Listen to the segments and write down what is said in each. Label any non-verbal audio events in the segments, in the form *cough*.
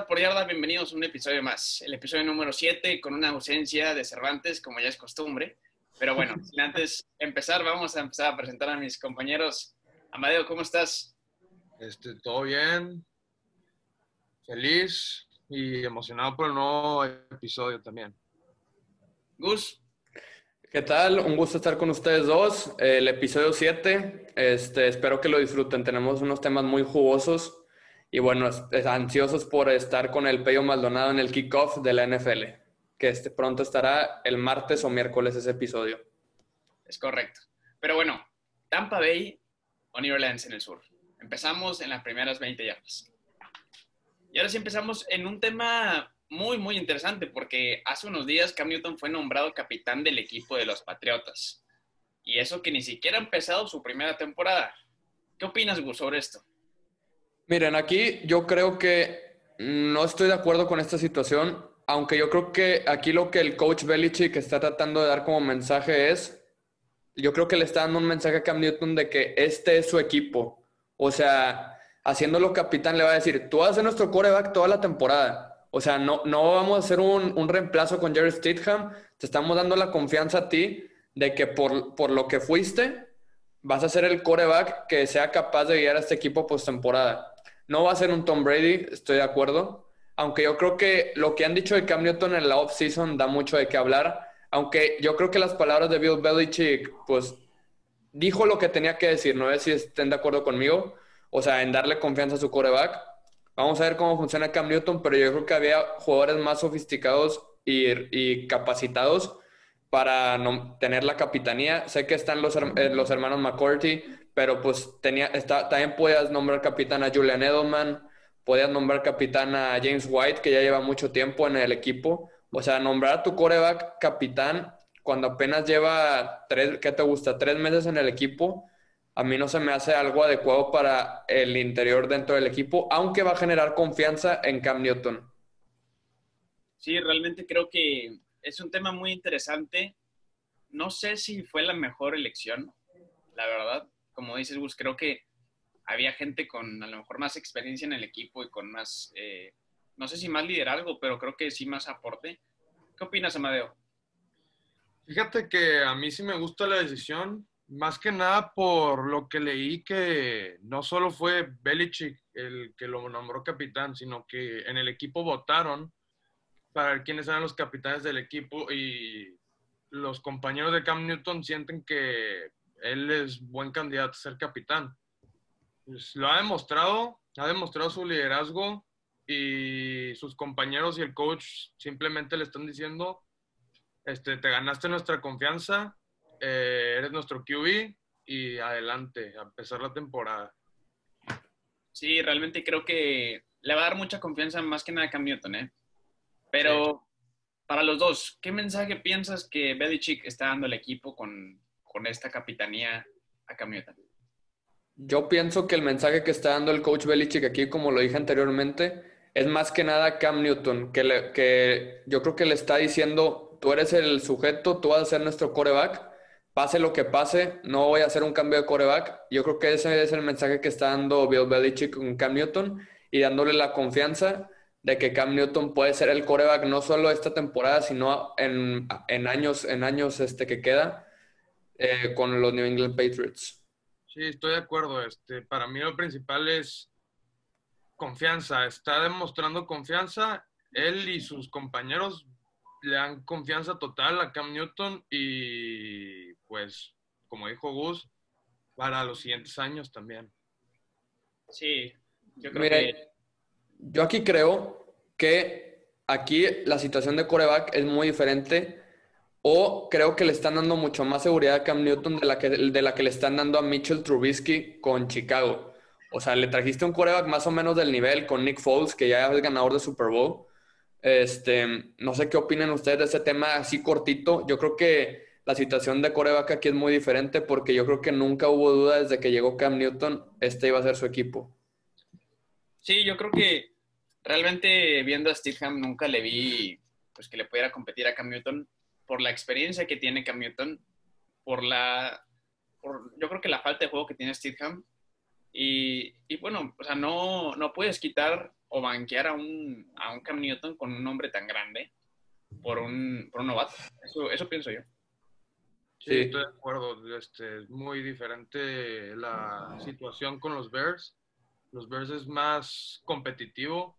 Yarda por Yarda? Bienvenidos a un episodio más, el episodio número 7 con una ausencia de Cervantes, como ya es costumbre. Pero bueno, *laughs* sin antes empezar, vamos a empezar a presentar a mis compañeros. Amadeo, ¿cómo estás? Este, todo bien, feliz y emocionado por el nuevo episodio también. Gus. ¿Qué tal? Un gusto estar con ustedes dos. El episodio 7, este, espero que lo disfruten. Tenemos unos temas muy jugosos y bueno, ansiosos por estar con el Peyo Maldonado en el kickoff de la NFL, que este pronto estará el martes o miércoles ese episodio. Es correcto. Pero bueno, Tampa Bay o New Orleans en el sur. Empezamos en las primeras 20 yardas. Y ahora sí empezamos en un tema muy, muy interesante, porque hace unos días Cam Newton fue nombrado capitán del equipo de los Patriotas. Y eso que ni siquiera ha empezado su primera temporada. ¿Qué opinas, Gus, sobre esto? Miren, aquí yo creo que no estoy de acuerdo con esta situación, aunque yo creo que aquí lo que el coach Belichick está tratando de dar como mensaje es, yo creo que le está dando un mensaje a Cam Newton de que este es su equipo. O sea, haciéndolo capitán le va a decir, tú vas a ser nuestro coreback toda la temporada. O sea, no, no vamos a hacer un, un reemplazo con Jerry Stidham, te estamos dando la confianza a ti de que por, por lo que fuiste, vas a ser el coreback que sea capaz de guiar a este equipo postemporada. No va a ser un Tom Brady, estoy de acuerdo. Aunque yo creo que lo que han dicho de Cam Newton en la off-season da mucho de qué hablar. Aunque yo creo que las palabras de Bill Belichick, pues, dijo lo que tenía que decir. No sé si estén de acuerdo conmigo. O sea, en darle confianza a su coreback. Vamos a ver cómo funciona Cam Newton, pero yo creo que había jugadores más sofisticados y, capacitados para no, tener la capitanía. Sé que están los, eh, los hermanos McCourty, pero pues tenía, está, también podías nombrar capitán a Julian Edelman, podías nombrar capitán a James White, que ya lleva mucho tiempo en el equipo. O sea, nombrar a tu coreback capitán cuando apenas lleva tres, ¿qué te gusta? Tres meses en el equipo, a mí no se me hace algo adecuado para el interior dentro del equipo, aunque va a generar confianza en Cam Newton. Sí, realmente creo que es un tema muy interesante. No sé si fue la mejor elección, la verdad como dices, Gus, creo que había gente con a lo mejor más experiencia en el equipo y con más, eh, no sé si más liderazgo, pero creo que sí más aporte. ¿Qué opinas, Amadeo? Fíjate que a mí sí me gusta la decisión, más que nada por lo que leí que no solo fue Belichick el que lo nombró capitán, sino que en el equipo votaron para ver quiénes eran los capitanes del equipo y los compañeros de Cam Newton sienten que él es buen candidato a ser capitán. Pues, lo ha demostrado, ha demostrado su liderazgo y sus compañeros y el coach simplemente le están diciendo, este, te ganaste nuestra confianza, eh, eres nuestro QB y adelante, a empezar la temporada. Sí, realmente creo que le va a dar mucha confianza más que nada a Cam Newton, ¿eh? Pero para los dos, ¿qué mensaje piensas que Belichick está dando al equipo con, con esta capitanía a Cam Yo pienso que el mensaje que está dando el coach Belichick aquí, como lo dije anteriormente, es más que nada Cam Newton, que, que yo creo que le está diciendo, tú eres el sujeto, tú vas a ser nuestro coreback, pase lo que pase, no voy a hacer un cambio de coreback. Yo creo que ese es el mensaje que está dando Bill Belichick con Cam Newton y dándole la confianza de que Cam Newton puede ser el coreback no solo esta temporada, sino en, en años, en años este, que queda eh, con los New England Patriots. Sí, estoy de acuerdo. Este, para mí lo principal es confianza. Está demostrando confianza. Él y sus compañeros le dan confianza total a Cam Newton y pues, como dijo Gus, para los siguientes años también. Sí, yo creo que... Yo aquí creo que aquí la situación de coreback es muy diferente o creo que le están dando mucho más seguridad a Cam Newton de la que, de la que le están dando a Mitchell Trubisky con Chicago. O sea, le trajiste un coreback más o menos del nivel con Nick Foles, que ya es ganador de Super Bowl. Este, no sé qué opinan ustedes de ese tema así cortito. Yo creo que la situación de coreback aquí es muy diferente porque yo creo que nunca hubo duda desde que llegó Cam Newton, este iba a ser su equipo. Sí, yo creo que realmente viendo a Stidham nunca le vi pues que le pudiera competir a Cam Newton por la experiencia que tiene Cam Newton, por la, yo creo que la falta de juego que tiene Stidham. Y, y bueno, o sea, no, no puedes quitar o banquear a un, a un Cam Newton con un nombre tan grande por un, por un novato. Eso, eso pienso yo. Sí, estoy de acuerdo. Este, es muy diferente la situación con los Bears. Los Bears es más competitivo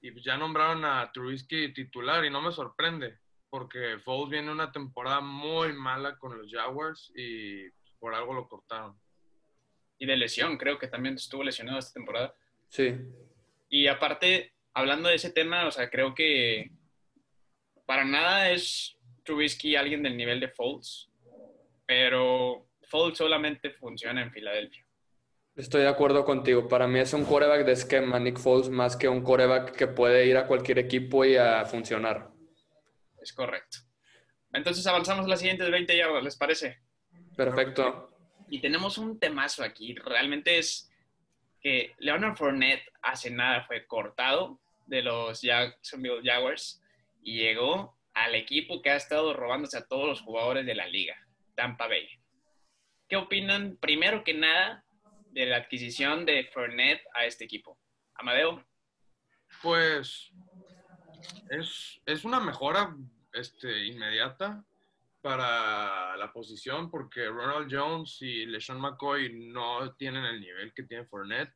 y ya nombraron a Trubisky titular y no me sorprende porque Foles viene una temporada muy mala con los Jaguars y por algo lo cortaron. Y de lesión, creo que también estuvo lesionado esta temporada. Sí. Y aparte, hablando de ese tema, o sea, creo que para nada es Trubisky alguien del nivel de Foles pero Foles solamente funciona en Filadelfia. Estoy de acuerdo contigo. Para mí es un coreback de esquema, Nick Foles, más que un coreback que puede ir a cualquier equipo y a funcionar. Es correcto. Entonces avanzamos a las siguientes 20 yardas, ¿les parece? Perfecto. Y tenemos un temazo aquí. Realmente es que Leonard Fournette hace nada fue cortado de los Jacksonville Jaguars y llegó al equipo que ha estado robándose a todos los jugadores de la liga. Tampa Bay. ¿Qué opinan, primero que nada, de la adquisición de Fournette a este equipo? Amadeo. Pues es, una mejora este, inmediata para la posición porque Ronald Jones y LeSean McCoy no tienen el nivel que tiene Fournette,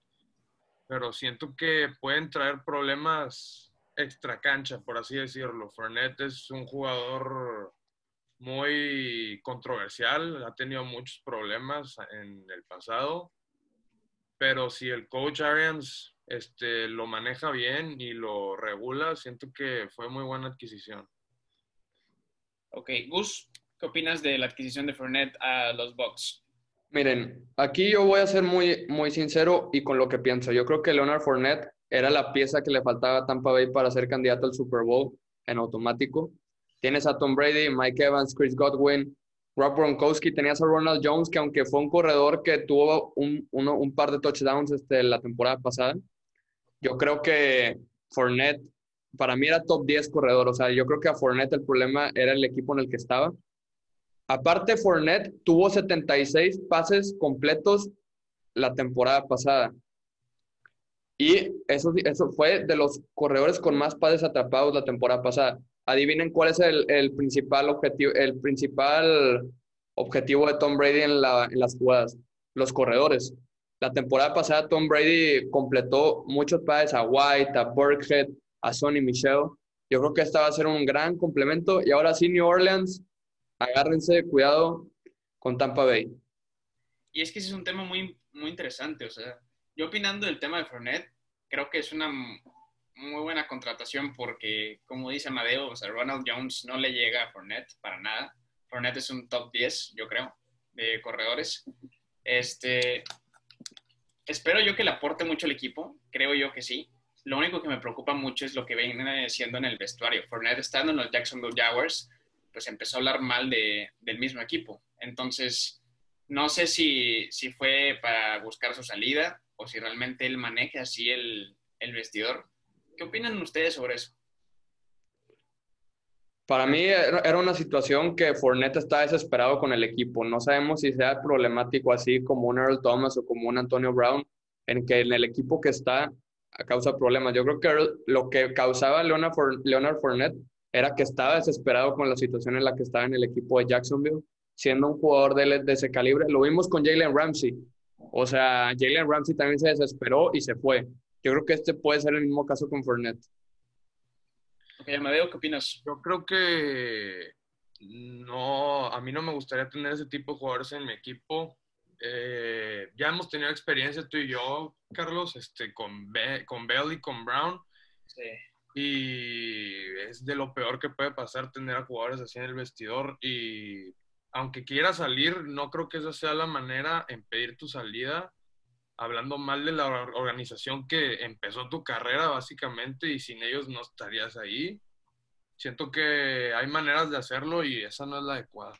pero siento que pueden traer problemas extra cancha, por así decirlo. Fournette es un jugador muy controversial, ha tenido muchos problemas en el pasado, pero si el coach Arians este, lo maneja bien y lo regula, siento que fue muy buena adquisición. Ok, Gus, ¿qué opinas de la adquisición de Fournette a los Bucks? Miren, aquí yo voy a ser muy, muy sincero y con lo que pienso. Yo creo que Leonard Fournette era la pieza que le faltaba a Tampa Bay para ser candidato al Super Bowl en automático. Tienes a Tom Brady, Mike Evans, Chris Godwin, Rob Gronkowski, tenías a Ronald Jones, que aunque fue un corredor que tuvo un, un par de touchdowns este, la temporada pasada, yo creo que Fournette, para mí era top 10 corredor, o sea, yo creo que a Fournette el problema era el equipo en el que estaba. Aparte, Fournette tuvo 76 pases completos la temporada pasada. Y eso, eso fue de los corredores con más pases atrapados la temporada pasada. Adivinen cuál es el, principal objetivo, el principal objetivo de Tom Brady en, las jugadas, los corredores. La temporada pasada Tom Brady completó muchos pases a White, a Burkhead, a Sonny Michel. Yo creo que esta va a ser un gran complemento. Y ahora sí, New Orleans, agárrense cuidado con Tampa Bay. Y es que ese es un tema muy, muy interesante. O sea, yo opinando del tema de Fournette, creo que es una muy buena contratación porque, como dice Amadeo, o sea, Ronald Jones no le llega a Fournette para nada. Fournette es un top 10, yo creo, de corredores. Este, espero yo que le aporte mucho al equipo, creo yo que sí. Lo único que me preocupa mucho es lo que viene siendo en el vestuario. Fournette estando en los Jacksonville Jaguars, pues empezó a hablar mal de, del mismo equipo. Entonces, no sé si, si fue para buscar su salida o si realmente él maneja así el, el vestidor ¿Qué opinan ustedes sobre eso? Para mí era una situación que Fournette está desesperado con el equipo. No sabemos si sea problemático así como un Earl Thomas o como un Antonio Brown, en que en el equipo que está causa problemas. Yo creo que lo que causaba Leonard, Fournette era que estaba desesperado con la situación en la que estaba en el equipo de Jacksonville, siendo un jugador de ese calibre. Lo vimos con Jalen Ramsey. O sea, Jalen Ramsey también se desesperó y se fue. Yo creo que este puede ser el mismo caso con Fournette. Amadeo, ¿qué opinas? Yo creo que no, a mí no me gustaría tener ese tipo de jugadores en mi equipo. Eh, ya hemos tenido experiencia tú y yo, Carlos, este, con, con Bell y con Brown. Sí. Y es de lo peor que puede pasar tener a jugadores así en el vestidor. Y aunque quiera salir, no creo que esa sea la manera en pedir tu salida hablando mal de la organización que empezó tu carrera básicamente y sin ellos no estarías ahí. Siento que hay maneras de hacerlo y esa no es la adecuada.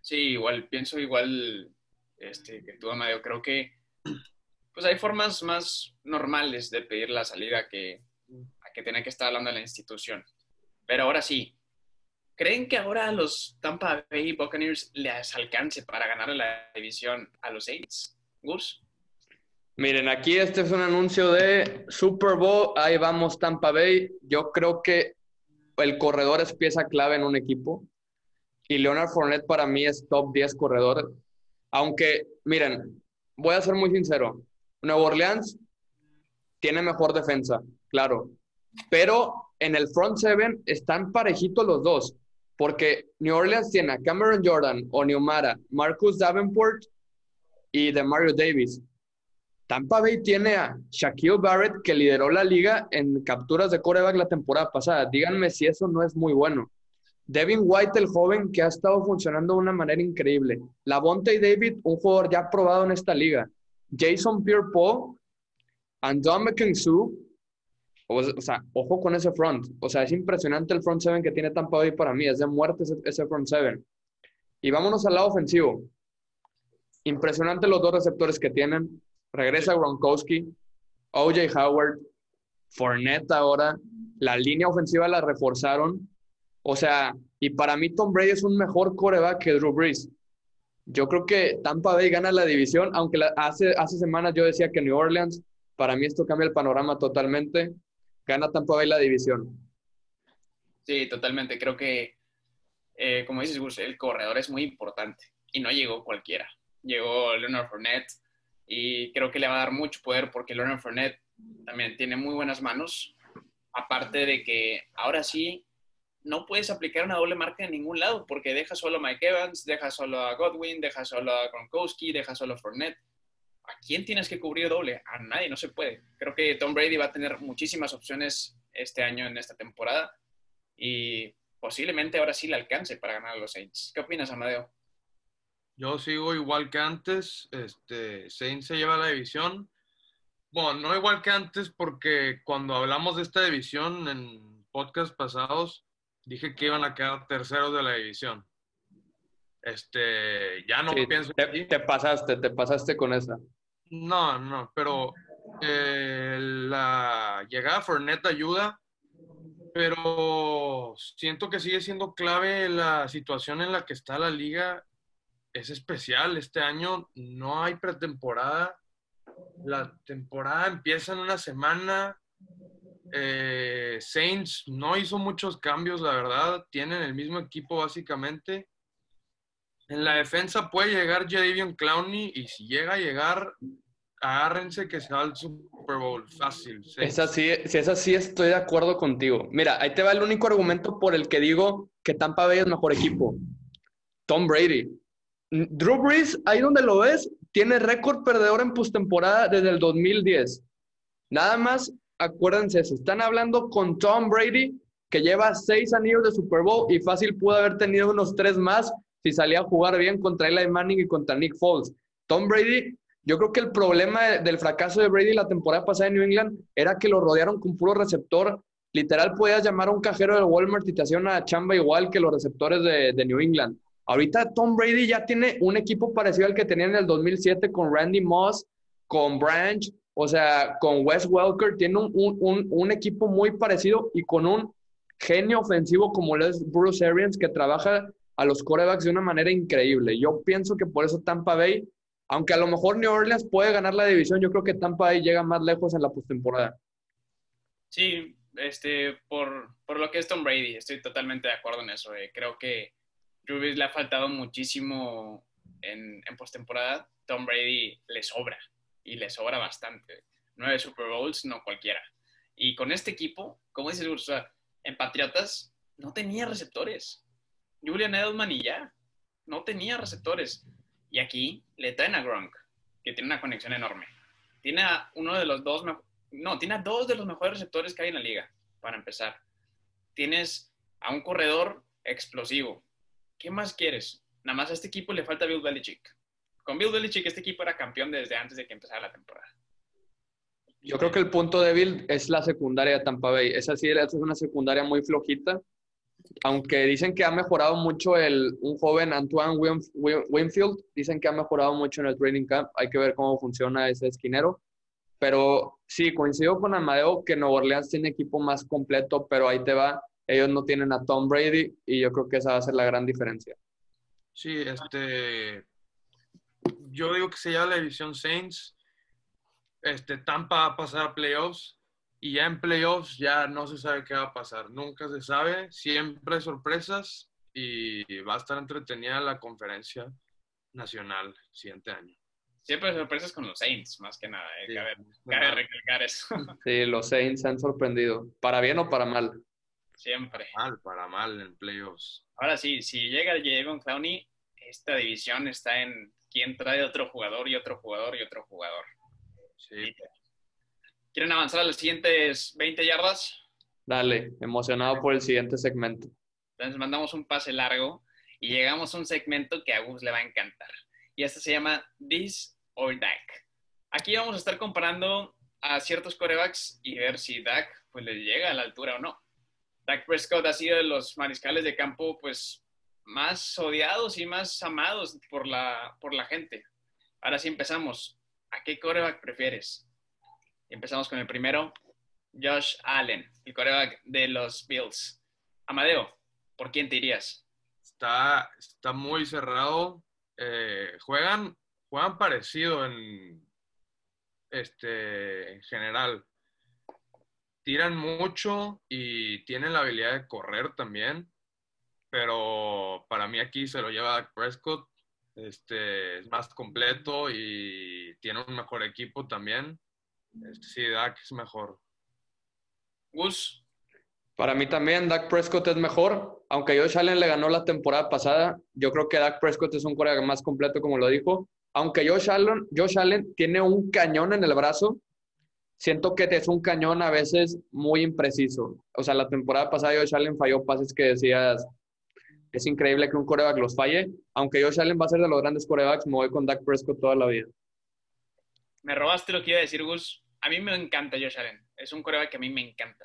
Sí, igual, pienso igual este, que tú, Amadeo. Creo que *clears throat* pues hay formas más normales de pedir la salida que a que tener que estar hablando de la institución. Pero ahora sí, ¿creen que ahora los Tampa Bay Buccaneers les alcance para ganar la división a los Saints? Gus? Miren, aquí este es un anuncio de Super Bowl. Ahí vamos, Tampa Bay. Yo creo que el corredor es pieza clave en un equipo. Y Leonard Fournette para mí es top 10 corredor. Aunque, miren, voy a ser muy sincero. Nueva Orleans tiene mejor defensa, claro. Pero en el front seven están parejitos los dos. Porque New Orleans tiene a Cameron Jordan, o Neumara, Marcus Davenport y de Mario Davis. Tampa Bay tiene a Shaquille Barrett, que lideró la liga en capturas de coreback la temporada pasada. Díganme si eso no es muy bueno. Devin White, el joven, que ha estado funcionando de una manera increíble. Lavonte David, un jugador ya probado en esta liga. Jason Pierre-Paul, Andom Su. O, sea, ojo con ese front. O sea, es impresionante el front seven que tiene Tampa Bay para mí. Es de muerte ese, ese front seven. Y vámonos al lado ofensivo. Impresionante los dos receptores que tienen. Regresa Gronkowski, OJ Howard, Fournette ahora. La línea ofensiva la reforzaron. O sea, y para mí Tom Brady es un mejor coreback que Drew Brees. Yo creo que Tampa Bay gana la división, aunque hace, hace semanas yo decía que New Orleans, para mí esto cambia el panorama totalmente. Gana Tampa Bay la división. Sí, totalmente. Creo que, eh, como dices, Gus, el corredor es muy importante y no llegó cualquiera. Llegó Leonard Fournette, y creo que le va a dar mucho poder porque Leonard Fournette también tiene muy buenas manos. Aparte de que ahora sí no puedes aplicar una doble marca en ningún lado porque deja solo a Mike Evans, deja solo a Godwin, deja solo a Gronkowski, deja solo a Fournette. ¿A quién tienes que cubrir doble? A nadie, no se puede. Creo que Tom Brady va a tener muchísimas opciones este año en esta temporada y posiblemente ahora sí le alcance para ganar a los Saints. ¿Qué opinas, Amadeo? Yo sigo igual que antes. Este, Saints se lleva la división. Bueno, no igual que antes porque cuando hablamos de esta división en podcast pasados, dije que iban a quedar terceros de la división. Este, ya no pienso. Te, te, pasaste, te pasaste con esa. No, no, pero eh, la llegada Fournette ayuda, pero siento que sigue siendo clave la situación en la que está la liga es especial. Este año no hay pretemporada. La temporada empieza en una semana. Eh, Saints no hizo muchos cambios, la verdad. Tienen el mismo equipo básicamente. En la defensa puede llegar Jadavion Clowney y si llega a llegar, agárrense que se va al Super Bowl fácil. Es así, si es así, estoy de acuerdo contigo. Mira, ahí te va el único argumento por el que digo que Tampa Bay es mejor equipo. Tom Brady. Drew Brees, ahí donde lo ves, tiene récord perdedor en postemporada desde el 2010. Nada más, acuérdense se Están hablando con Tom Brady, que lleva seis anillos de Super Bowl y fácil pudo haber tenido unos tres más si salía a jugar bien contra Eli Manning y contra Nick Foles. Tom Brady, yo creo que el problema del fracaso de Brady la temporada pasada en New England era que lo rodearon con puro receptor. Literal, podías llamar a un cajero de Walmart y te hacía una chamba igual que los receptores de New England. Ahorita Tom Brady ya tiene un equipo parecido al que tenía en el 2007 con Randy Moss, con Branch, o sea, con Wes Welker. Tiene un, equipo muy parecido y con un genio ofensivo como es Bruce Arians que trabaja a los corebacks de una manera increíble. Yo pienso que por eso Tampa Bay, aunque a lo mejor New Orleans puede ganar la división, yo creo que Tampa Bay llega más lejos en la postemporada. Sí, este, por, lo que es Tom Brady, estoy totalmente de acuerdo en eso. Eh. Creo que Drew le ha faltado muchísimo en, en postemporada. Tom Brady le sobra y le sobra bastante. Nueve Super Bowls, no cualquiera. Y con este equipo, como dices, Ursula, en Patriotas no tenía receptores. Julian Edelman y ya, no tenía receptores. Y aquí le traen a Gronk, que tiene una conexión enorme. Tiene a uno de los dos, no, tiene a dos de los mejores receptores que hay en la liga, para empezar. Tienes a un corredor explosivo, ¿qué más quieres? Nada más a este equipo le falta Bill Belichick. Con Bill Belichick este equipo era campeón desde antes de que empezara la temporada. Yo creo que el punto débil es la secundaria de Tampa Bay. Esa sí es una secundaria muy flojita. Aunque dicen que ha mejorado mucho el, un joven Antoine Winfield, dicen que ha mejorado mucho en el training camp. Hay que ver cómo funciona ese esquinero. Pero sí, coincido con Amadeo que Nueva Orleans tiene equipo más completo, pero ahí te va ellos no tienen a Tom Brady y yo creo que esa va a ser la gran diferencia. Sí, este, yo digo que se llama la división Saints. este, Tampa va a pasar a playoffs y ya en playoffs ya no se sabe qué va a pasar. Nunca se sabe, siempre hay sorpresas y va a estar entretenida la conferencia nacional el siguiente año. Siempre hay sorpresas con los Saints, más que nada. ¿eh? Sí, cabe, cabe recalcar eso. Sí, los Saints se han sorprendido. ¿Para bien o para mal? Siempre. Mal, para mal en playoffs. Ahora sí, si llega Javon Clowney, esta división está en quién trae otro jugador y otro jugador y otro jugador. Sí. ¿Quieren avanzar a las siguientes 20 yardas? Dale, emocionado por el siguiente segmento. Entonces mandamos un pase largo y llegamos a un segmento que a Gus le va a encantar. Y este se llama This or Dak. Aquí vamos a estar comparando a ciertos corebacks y ver si Dak pues, le llega a la altura o no. Dak Prescott ha sido de los mariscales de campo pues más odiados y más amados por la, por la gente. Ahora sí empezamos. ¿A qué coreback prefieres? Empezamos con el primero, Josh Allen, el coreback de los Bills. Amadeo, ¿por quién te irías? Está, está muy cerrado. Eh, juegan, juegan parecido en, este, en general. Tiran mucho y tienen la habilidad de correr también. Pero para mí aquí se lo lleva Dak Prescott. Este, es más completo y tiene un mejor equipo también. Este, sí, Dak es mejor. Gus, Para mí también Dak Prescott es mejor, aunque Josh Allen le ganó la temporada pasada, yo creo que Dak Prescott es un coreback más completo, como lo dijo. Aunque Josh Allen, Josh Allen tiene un cañón en el brazo, siento que es un cañón a veces muy impreciso. O sea, la temporada pasada Josh Allen falló pases que decías, es increíble que un coreback los falle. Aunque Josh Allen va a ser de los grandes corebacks, me voy con Dak Prescott toda la vida. me robaste lo que iba a decir, Gus. A mí me encanta Josh Allen. Es un coreback que a mí me encanta.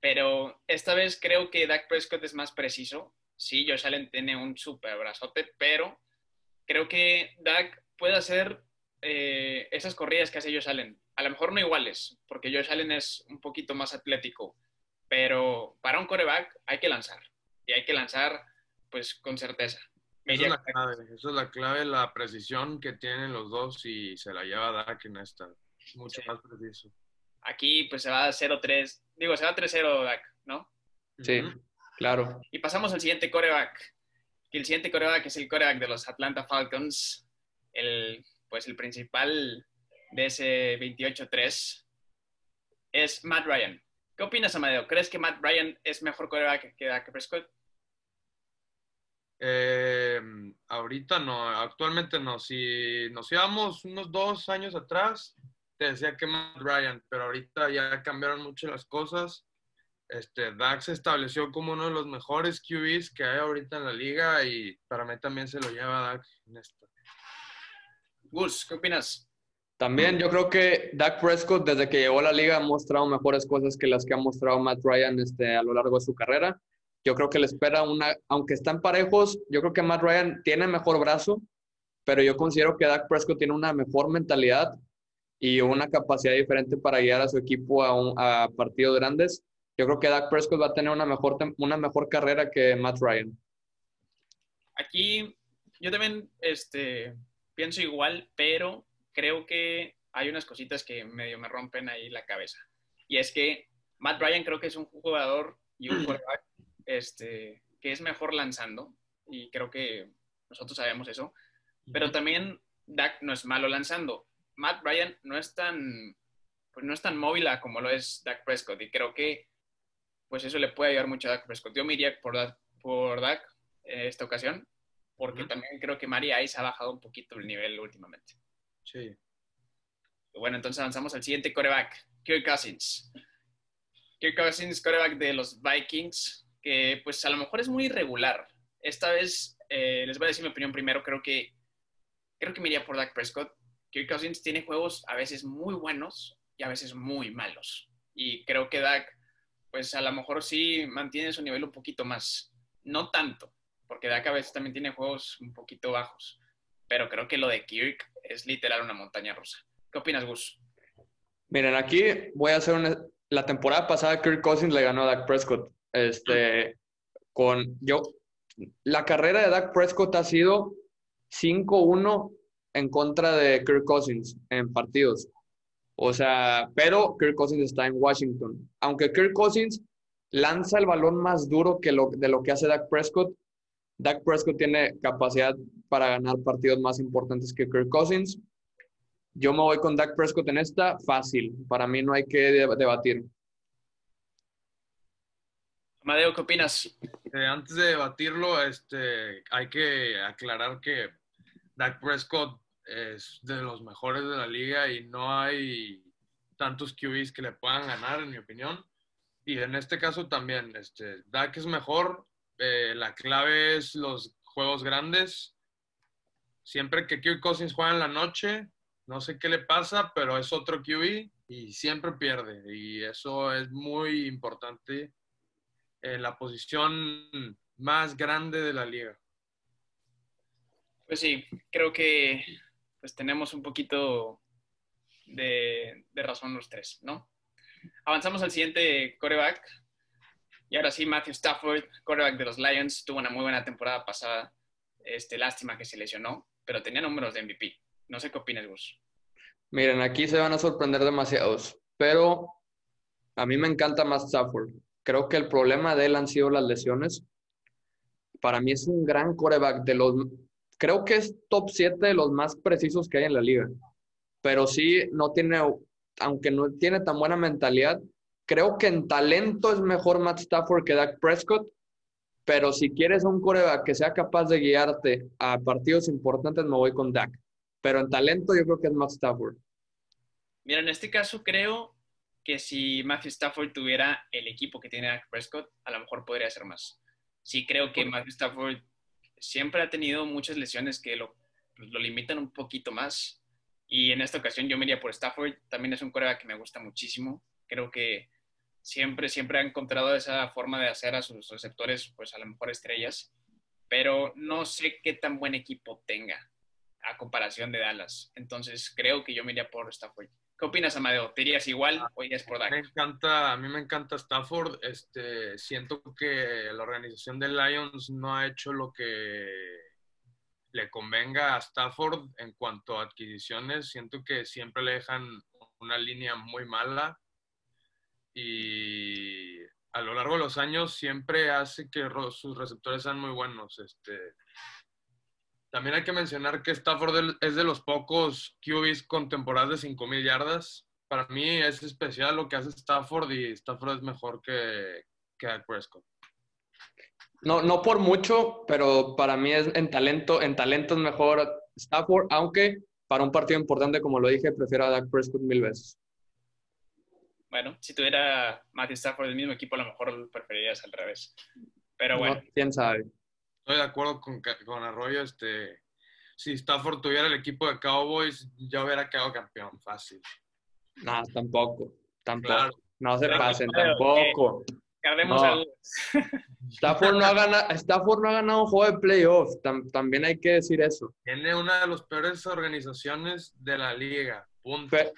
Pero esta vez creo que Dak Prescott es más preciso. Sí, Josh Allen tiene un super brazote, pero creo que Dak puede hacer eh, esas corridas que hace Josh Allen. A lo mejor no iguales, porque Josh Allen es un poquito más atlético. Pero para un coreback hay que lanzar. Y hay que lanzar, pues, con certeza. Me Esa es la clave, esa es la clave, la precisión que tienen los dos y se la lleva Dak en esta. Mucho Sí. más preciso. Aquí, pues, se va a 0-3. Digo, se va 3-0 Dak, ¿no? Sí, claro. Y pasamos al siguiente coreback. Y el siguiente coreback es el coreback de los Atlanta Falcons, el, pues el principal de ese 28-3, es Matt Ryan. ¿Qué opinas, Amadeo? ¿Crees que Matt Ryan es mejor coreback que Dak Prescott? Eh, ahorita no, actualmente no. Si nos íbamos unos dos años atrás, te decía que Matt Ryan, pero ahorita ya cambiaron mucho las cosas. Este, Dak se estableció como uno de los mejores QBs que hay ahorita en la liga y para mí también se lo lleva Dak en esta. Gus, ¿qué opinas? También yo creo que Dak Prescott desde que llegó a la liga ha mostrado mejores cosas que las que ha mostrado Matt Ryan este, a lo largo de su carrera. Yo creo que le espera una, aunque están parejos, yo creo que Matt Ryan tiene mejor brazo, pero yo considero que Dak Prescott tiene una mejor mentalidad y una capacidad diferente para guiar a su equipo a, un- a partidos grandes. Yo creo que Dak Prescott va a tener una mejor, una mejor carrera que Matt Ryan. Aquí yo también este, pienso igual, pero creo que hay unas cositas que medio me rompen ahí la cabeza. Y es que Matt Ryan creo que es un jugador y un quarterback este, que es mejor lanzando, y creo que nosotros sabemos eso, pero también Dak no es malo lanzando. Matt Ryan no es tan, pues no es tan móvil como lo es Dak Prescott, y creo que pues eso le puede ayudar mucho a Dak Prescott. Yo me iría por Dak, por Dak eh, esta ocasión, porque Ujú. también creo que Mari Ice ha bajado un poquito el nivel últimamente. Sí. Bueno, entonces avanzamos al siguiente coreback, Kirk Cousins. Kirk Cousins, coreback de los Vikings, que pues a lo mejor es muy irregular. Esta vez eh, les voy a decir mi opinión primero. Creo que creo que me iría por Dak Prescott. Kirk Cousins tiene juegos a veces muy buenos y a veces muy malos. Y creo que Dak, pues a lo mejor sí mantiene su nivel un poquito más. No tanto, porque Dak a veces también tiene juegos un poquito bajos. Pero creo que lo de Kirk es literal una montaña rusa. ¿Qué opinas, Gus? Miren, aquí voy a hacer una... La temporada pasada Kirk Cousins le ganó a Dak Prescott. Este, con yo, la carrera de Dak Prescott ha sido 5-1 en contra de Kirk Cousins en partidos. O sea, pero Kirk Cousins está en Washington. Aunque Kirk Cousins lanza el balón más duro que lo, de lo que hace Dak Prescott, Dak Prescott tiene capacidad para ganar partidos más importantes que Kirk Cousins. Yo me voy con Dak Prescott en esta, fácil. Para mí no hay que debatir. Amadeo, ¿qué opinas? Eh, antes de debatirlo, este, hay que aclarar que Dak Prescott es de los mejores de la liga y no hay tantos QBs que le puedan ganar, en mi opinión. Y en este caso también, este, Dak es mejor. Eh, la clave es los juegos grandes. Siempre que Kirk Cousins juega en la noche, no sé qué le pasa, pero es otro QB y siempre pierde. Y eso es muy importante en la posición más grande de la liga. Pues sí, creo que pues tenemos un poquito de, razón los tres, ¿no? Avanzamos al siguiente coreback. Y ahora sí, Matthew Stafford, coreback de los Lions, tuvo una muy buena temporada pasada. Este, lástima que se lesionó, pero tenía números de MVP. No sé qué opinas, Gus. Miren, aquí se van a sorprender demasiados, pero a mí me encanta más Stafford. Creo que el problema de él han sido las lesiones. Para mí es un gran coreback de los creo que es top 7 de los más precisos que hay en la liga. Pero sí, no tiene, aunque no tiene tan buena mentalidad, creo que en talento es mejor Matt Stafford que Dak Prescott. Pero si quieres un coreback que sea capaz de guiarte a partidos importantes, me voy con Dak. Pero en talento yo creo que es Matt Stafford. Mira, en este caso creo que si Matthew Stafford tuviera el equipo que tiene Dak Prescott, a lo mejor podría ser más. Sí creo que Matthew Stafford siempre ha tenido muchas lesiones que lo, pues, lo limitan un poquito más. Y en esta ocasión yo me iría por Stafford. También es un coreback que me gusta muchísimo. Creo que siempre, siempre ha encontrado esa forma de hacer a sus receptores, pues a lo mejor estrellas. Pero no sé qué tan buen equipo tenga a comparación de Dallas. Entonces creo que yo me iría por Stafford. ¿Qué opinas, Amadeo? ¿Te irías igual ah, o irías por Dak? Me encanta, a mí me encanta Stafford. Este, siento que la organización de Lions no ha hecho lo que le convenga a Stafford en cuanto a adquisiciones. Siento que siempre le dejan una línea muy mala y a lo largo de los años siempre hace que sus receptores sean muy buenos. Este, también hay que mencionar que Stafford es de los pocos QBs con temporadas de 5.000 yardas. Para mí es especial lo que hace Stafford y Stafford es mejor que, que Prescott. No, no por mucho, pero para mí es en talento, en talento es mejor Stafford, aunque para un partido importante, como lo dije, prefiero a Dak Prescott mil veces. Bueno, si tuviera Matthew Stafford del mismo equipo, a lo mejor lo preferirías al revés. Pero bueno. ¿Quién sabe? Estoy de acuerdo con, con Arroyo. Este, si Stafford tuviera el equipo de Cowboys, ya hubiera quedado campeón, fácil. No, tampoco. Tampoco. No se pasen, tampoco. No. *laughs* Stafford, no ha ganado, Stafford no ha ganado un juego de playoffs. también hay que decir eso. Tiene una de las peores organizaciones de la liga. Punto pero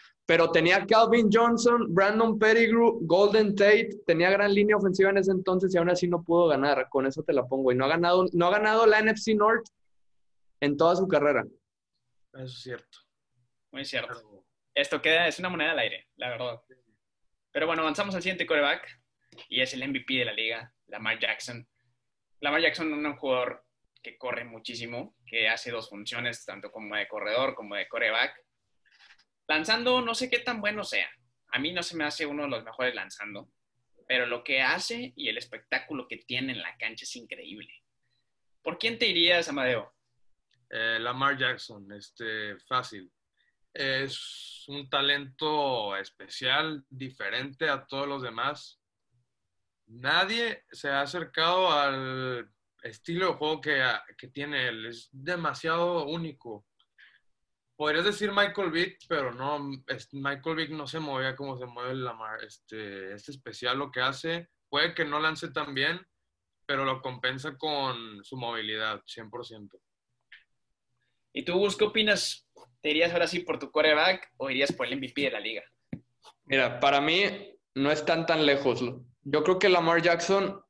tenía Calvin Johnson, Brandon Pettigrew, Golden Tate, tenía gran línea ofensiva en ese entonces y aún así no pudo ganar. Con eso te la pongo. Y no ha ganado, no ha ganado la NFC North en toda su carrera. Eso es cierto. Muy cierto. Esto queda, es una moneda al aire, la verdad. Pero bueno, avanzamos al siguiente coreback y es el MVP de la liga, Lamar Jackson. Lamar Jackson es un jugador que corre muchísimo, que hace dos funciones, tanto como de corredor como de coreback Lanzando, no sé qué tan bueno sea. A mí no se me hace uno de los mejores lanzando, pero lo que hace y el espectáculo que tiene en la cancha es increíble. ¿Por quién te irías, Amadeo? Eh, Lamar Jackson, este, fácil. Es un talento especial, diferente a todos los demás. Nadie se ha acercado al estilo de juego que, que tiene él. Es demasiado único podrías decir Michael Vick, pero no, Michael Vick no se movía como se mueve la este, este especial lo que hace, puede que no lance tan bien, pero lo compensa con su movilidad, 100%. ¿Y tú, Gus, qué opinas? ¿Te irías ahora sí por tu coreback o irías por el MVP de la liga? Mira, para mí no están tan lejos. Yo creo que Lamar Jackson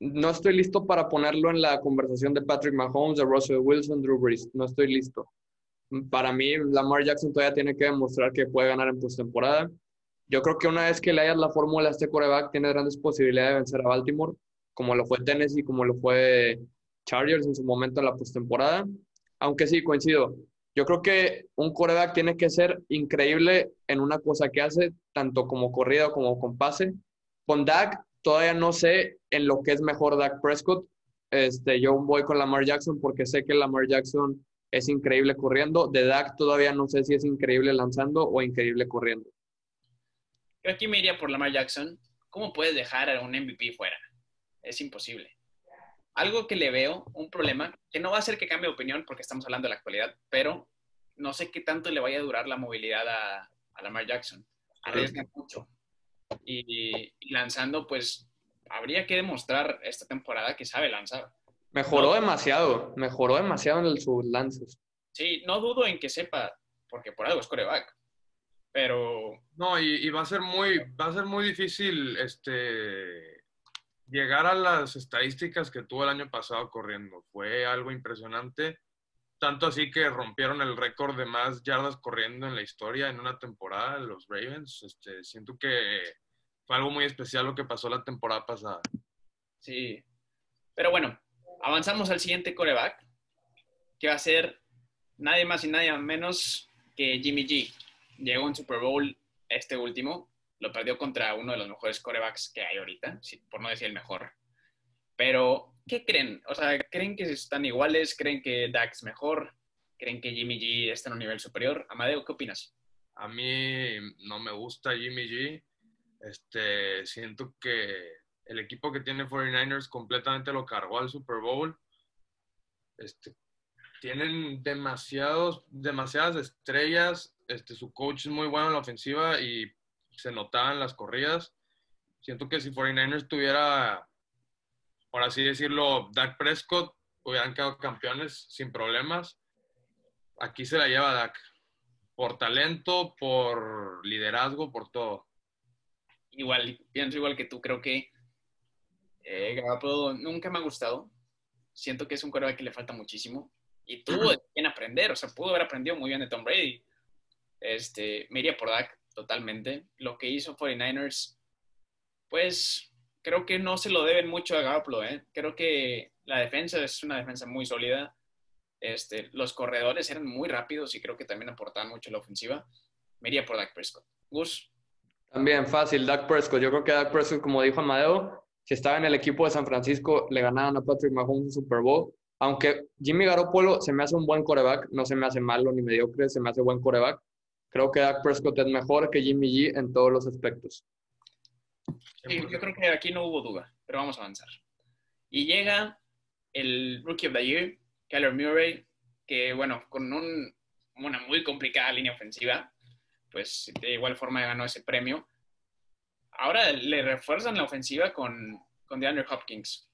no estoy listo para ponerlo en la conversación de Patrick Mahomes, de Russell Wilson, Drew Brees. No estoy listo. Para mí, Lamar Jackson todavía tiene que demostrar que puede ganar en postemporada. Yo creo que una vez que le hayas la fórmula a este coreback, tiene grandes posibilidades de vencer a Baltimore, como lo fue Tennessee, como lo fue Chargers en su momento en la postemporada. Aunque sí, coincido. Yo creo que un coreback tiene que ser increíble en una cosa que hace, tanto como corrida como con pase. Con Dak, todavía no sé en lo que es mejor Dak Prescott. Este, yo voy con Lamar Jackson porque sé que Lamar Jackson es increíble corriendo. De Dak todavía no sé si es increíble lanzando o increíble corriendo. Yo aquí me iría por Lamar Jackson. ¿Cómo puedes dejar a un MVP fuera? Es imposible. Algo que le veo, un problema, que no va a ser que cambie de opinión porque estamos hablando de la actualidad, pero no sé qué tanto le vaya a durar la movilidad a, Lamar Jackson. Arriesga mucho. Y, lanzando, pues habría que demostrar esta temporada que sabe lanzar. Mejoró demasiado, mejoró demasiado en sus lances. Sí, no dudo en que sepa, porque por algo es coreback. Pero. No, y, va a ser muy, va a ser muy difícil este llegar a las estadísticas que tuvo el año pasado corriendo. Fue algo impresionante. Tanto así que rompieron el récord de más yardas corriendo en la historia en una temporada, los Ravens. Este, siento que fue algo muy especial lo que pasó la temporada pasada. Sí. Pero bueno, avanzamos al siguiente coreback, que va a ser nadie más y nadie menos que Jimmy G llegó en Super Bowl este último, lo perdió contra uno de los mejores corebacks que hay ahorita, por no decir el mejor. Pero, ¿qué creen? O sea, ¿creen que están iguales? ¿Creen que Dax mejor? ¿Creen que Jimmy G está en un nivel superior? Amadeo, ¿qué opinas? A mí no me gusta Jimmy G. Este, siento que el equipo que tiene 49ers completamente lo cargó al Super Bowl. Este, tienen demasiados, demasiadas estrellas este, su coach es muy bueno en la ofensiva y se notaban las corridas. Siento que si 49ers tuviera, por así decirlo, Dak Prescott, hubieran quedado campeones sin problemas. Aquí se la lleva Dak. Por talento, por liderazgo, por todo. Igual, pienso igual que tú. Creo que eh, nunca me ha gustado. Siento que es un coreback que le falta muchísimo. Y tuvo que aprender. O sea, pudo haber aprendido muy bien de Tom Brady este, me iría por Dak totalmente. Lo que hizo 49ers, pues creo que no se lo deben mucho a Garoppolo. ¿eh? Creo que la defensa es una defensa muy sólida. Este, los corredores eran muy rápidos y creo que también aportaban mucho a la ofensiva. Me iría por Dak Prescott. Gus. También fácil, Dak Prescott. Yo creo que Dak Prescott, como dijo Amadeo, si estaba en el equipo de San Francisco, le ganaban a Patrick Mahomes en Super Bowl. Aunque Jimmy Garoppolo se me hace un buen coreback, no se me hace malo ni mediocre, se me hace buen coreback. Creo que Dak Prescott es mejor que Jimmy G en todos los aspectos. yo creo que aquí no hubo duda, pero vamos a avanzar. Y llega el Rookie of the Year, Kyler Murray, que bueno, con una muy complicada línea ofensiva, pues de igual forma ganó ese premio. Ahora le refuerzan la ofensiva con, con DeAndre Hopkins.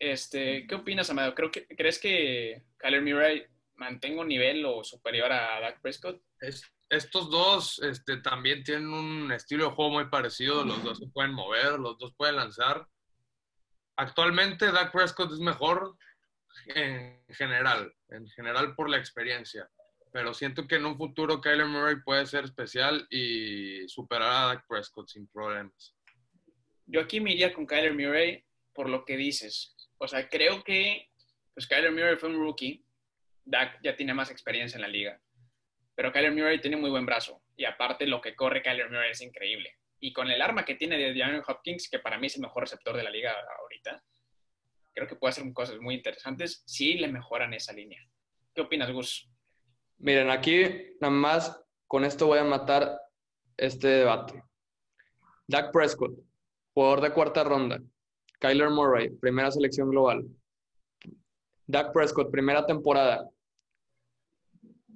Este, ¿Qué opinas, Amado? Creo que, ¿Crees que Kyler Murray mantenga un nivel o superior a Dak Prescott? Es, estos dos este, también tienen un estilo de juego muy parecido, los dos se pueden mover, los dos pueden lanzar. Actualmente Dak Prescott es mejor en general, en general por la experiencia, pero siento que en un futuro Kyler Murray puede ser especial y superar a Dak Prescott sin problemas. Yo aquí me con Kyler Murray por lo que dices. O sea, creo que pues Kyler Murray fue un rookie, Dak ya tiene más experiencia en la liga pero Kyler Murray tiene muy buen brazo y aparte lo que corre Kyler Murray es increíble. Y con el arma que tiene de DeAndre Hopkins, que para mí es el mejor receptor de la liga ahorita, creo que puede hacer cosas muy interesantes si le mejoran esa línea. ¿Qué opinas, Gus? Miren, aquí nada más con esto voy a matar este debate. Dak Prescott, jugador de cuarta ronda. Kyler Murray, primera selección global. Dak Prescott, primera temporada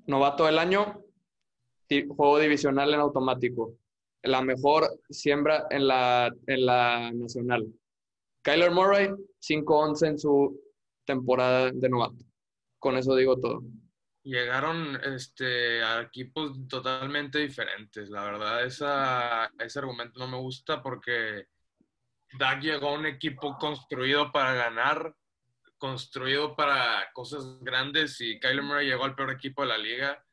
novato del año, juego divisional en automático. La mejor siembra en la, en la nacional. Kyler Murray, 5-11 en su temporada de novato. Con eso digo todo. Llegaron este, a equipos totalmente diferentes. La verdad, esa, ese argumento no me gusta porque Dak llegó a un equipo construido para ganar construido para cosas grandes y Kyler Murray llegó al peor equipo de la liga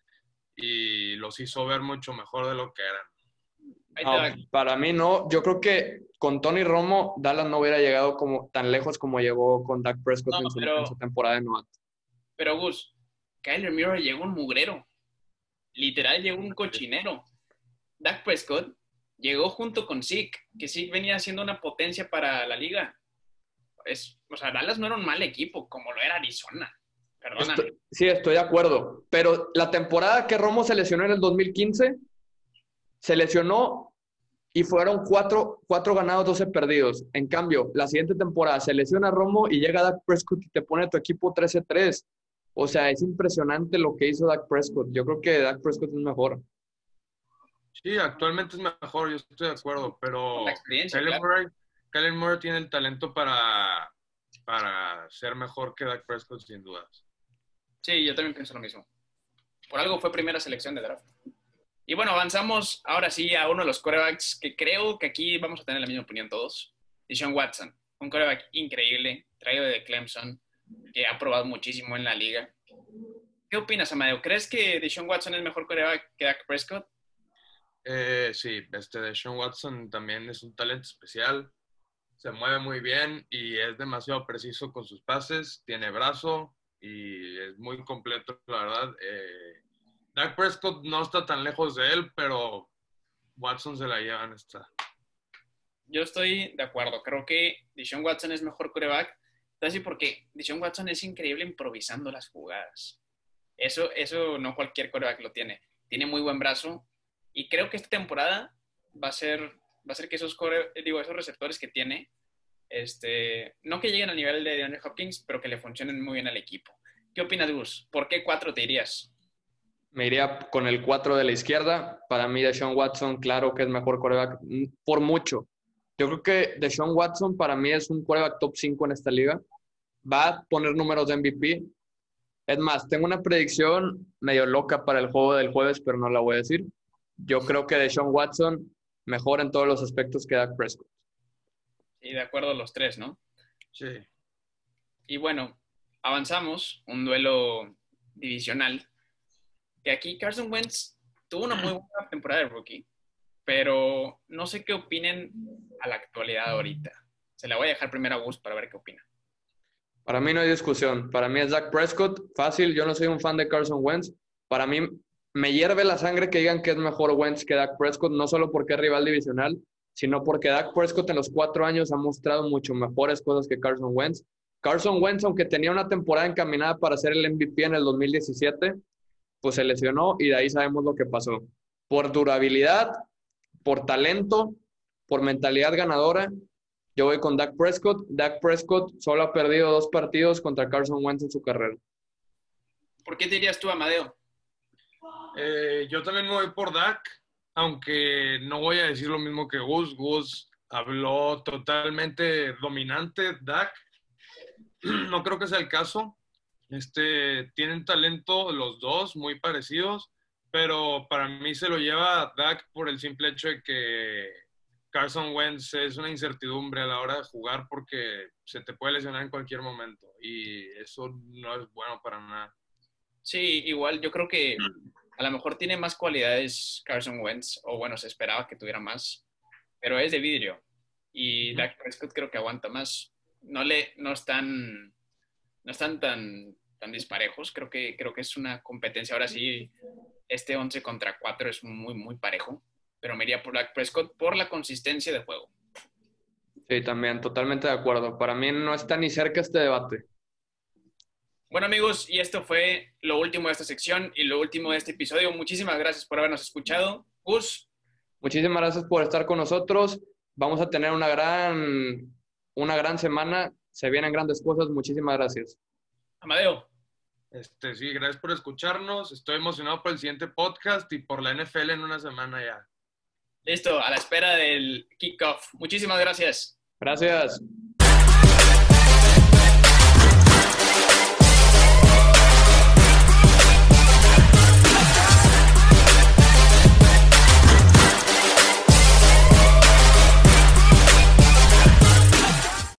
y los hizo ver mucho mejor de lo que eran. No, para mí no. Yo creo que con Tony Romo, Dallas no hubiera llegado como tan lejos como llegó con Dak Prescott en, su, temporada de novato. Pero Gus, Kyler Murray llegó un mugrero. Literal llegó un cochinero. Dak Prescott llegó junto con Zeke, que Zeke venía siendo una potencia para la liga. Es, o sea, Dallas no era un mal equipo como lo era Arizona. Perdóname. sí, estoy de acuerdo. Pero la temporada que Romo se lesionó en el 2015, se lesionó y fueron cuatro, cuatro ganados, 12 perdidos. En cambio, la siguiente temporada se lesiona Romo y llega Dak Prescott y te pone tu equipo 13-3. O sea, es impresionante lo que hizo Dak Prescott. Yo creo que Dak Prescott es mejor. Sí, actualmente es mejor, yo estoy de acuerdo, pero Kellen Murray, tiene el talento para, para ser mejor que Dak Prescott, sin dudas. Sí, yo también pienso lo mismo. Por algo fue primera selección de draft. Y bueno, avanzamos ahora sí a uno de los corebacks que creo que aquí vamos a tener la misma opinión todos. Deshaun Watson, un coreback increíble, traído de Clemson, que ha probado muchísimo en la liga. ¿Qué opinas, Amadeo? ¿Crees que Deshaun Watson es mejor coreback que Dak Prescott? Eh, sí, este Deshaun Watson también es un talento especial. Se mueve muy bien y es demasiado preciso con sus pases. Tiene brazo y es muy completo, la verdad. Eh, Dak Prescott no está tan lejos de él, pero Watson se la lleva en esta. Yo estoy de acuerdo. Creo que Deshaun Watson es mejor coreback. Así porque Deshaun Watson es increíble improvisando las jugadas. Eso, eso no cualquier coreback lo tiene. Tiene muy buen brazo y creo que esta temporada va a ser, va a ser que esos, digo, esos receptores que tiene, este, no que lleguen al nivel de DeAndre Hopkins, pero que le funcionen muy bien al equipo. ¿Qué opinas, Gus? ¿Por qué cuatro te irías? Me iría con el 4 de la izquierda. Para mí, Deshaun Watson, claro que es mejor coreback por mucho. Yo creo que Deshaun Watson para mí es un coreback top 5 en esta liga. Va a poner números de MVP. Es más, tengo una predicción medio loca para el juego del jueves, pero no la voy a decir. Yo creo que Deshaun Watson mejor en todos los aspectos que Dak Prescott. Y de acuerdo los tres, ¿no? Sí. Y bueno, avanzamos, un duelo divisional que aquí Carson Wentz tuvo una muy buena temporada de rookie, pero no sé qué opinen a la actualidad ahorita. Se la voy a dejar primero a Gus para ver qué opina. Para mí no hay discusión. Para mí es Dak Prescott. Fácil, yo no soy un fan de Carson Wentz. Para mí me hierve la sangre que digan que es mejor Wentz que Dak Prescott, no solo porque es rival divisional, sino porque Dak Prescott en los cuatro años ha mostrado mucho mejores cosas que Carson Wentz. Carson Wentz, aunque tenía una temporada encaminada para ser el MVP en el 2017, pues se lesionó y de ahí sabemos lo que pasó. Por durabilidad, por talento, por mentalidad ganadora, yo voy con Dak Prescott. Dak Prescott solo ha perdido dos partidos contra Carson Wentz en su carrera. ¿Por qué dirías tú, Amadeo? Eh, yo también me voy por Dak, aunque no voy a decir lo mismo que Gus. Gus habló totalmente dominante, Dak. *clears throat* No creo que sea el caso. Este, tienen talento los dos, muy parecidos, pero para mí se lo lleva Dak por el simple hecho de que Carson Wentz es una incertidumbre a la hora de jugar porque se te puede lesionar en cualquier momento y eso no es bueno para nada. Sí, igual yo creo que a lo mejor tiene más cualidades Carson Wentz, o bueno, se esperaba que tuviera más, pero es de vidrio y Dak Prescott creo que aguanta más. No le, no están, no están tan tan disparejos. Creo que, creo que es una competencia. Ahora sí, este 11 contra 4 es muy, muy parejo. Pero me iría por Dak Prescott por la consistencia de juego. Sí, también, totalmente de acuerdo. Para mí no está ni cerca este debate. Bueno amigos, y esto fue lo último de esta sección y lo último de este episodio. Muchísimas gracias por habernos escuchado. Gus. Muchísimas gracias por estar con nosotros. Vamos a tener una gran, una gran semana. Se vienen grandes cosas. Muchísimas gracias. Amadeo. Este, sí, gracias por escucharnos. Estoy emocionado por el siguiente podcast y por la NFL en una semana ya. Listo, a la espera del kickoff. Muchísimas gracias. Gracias.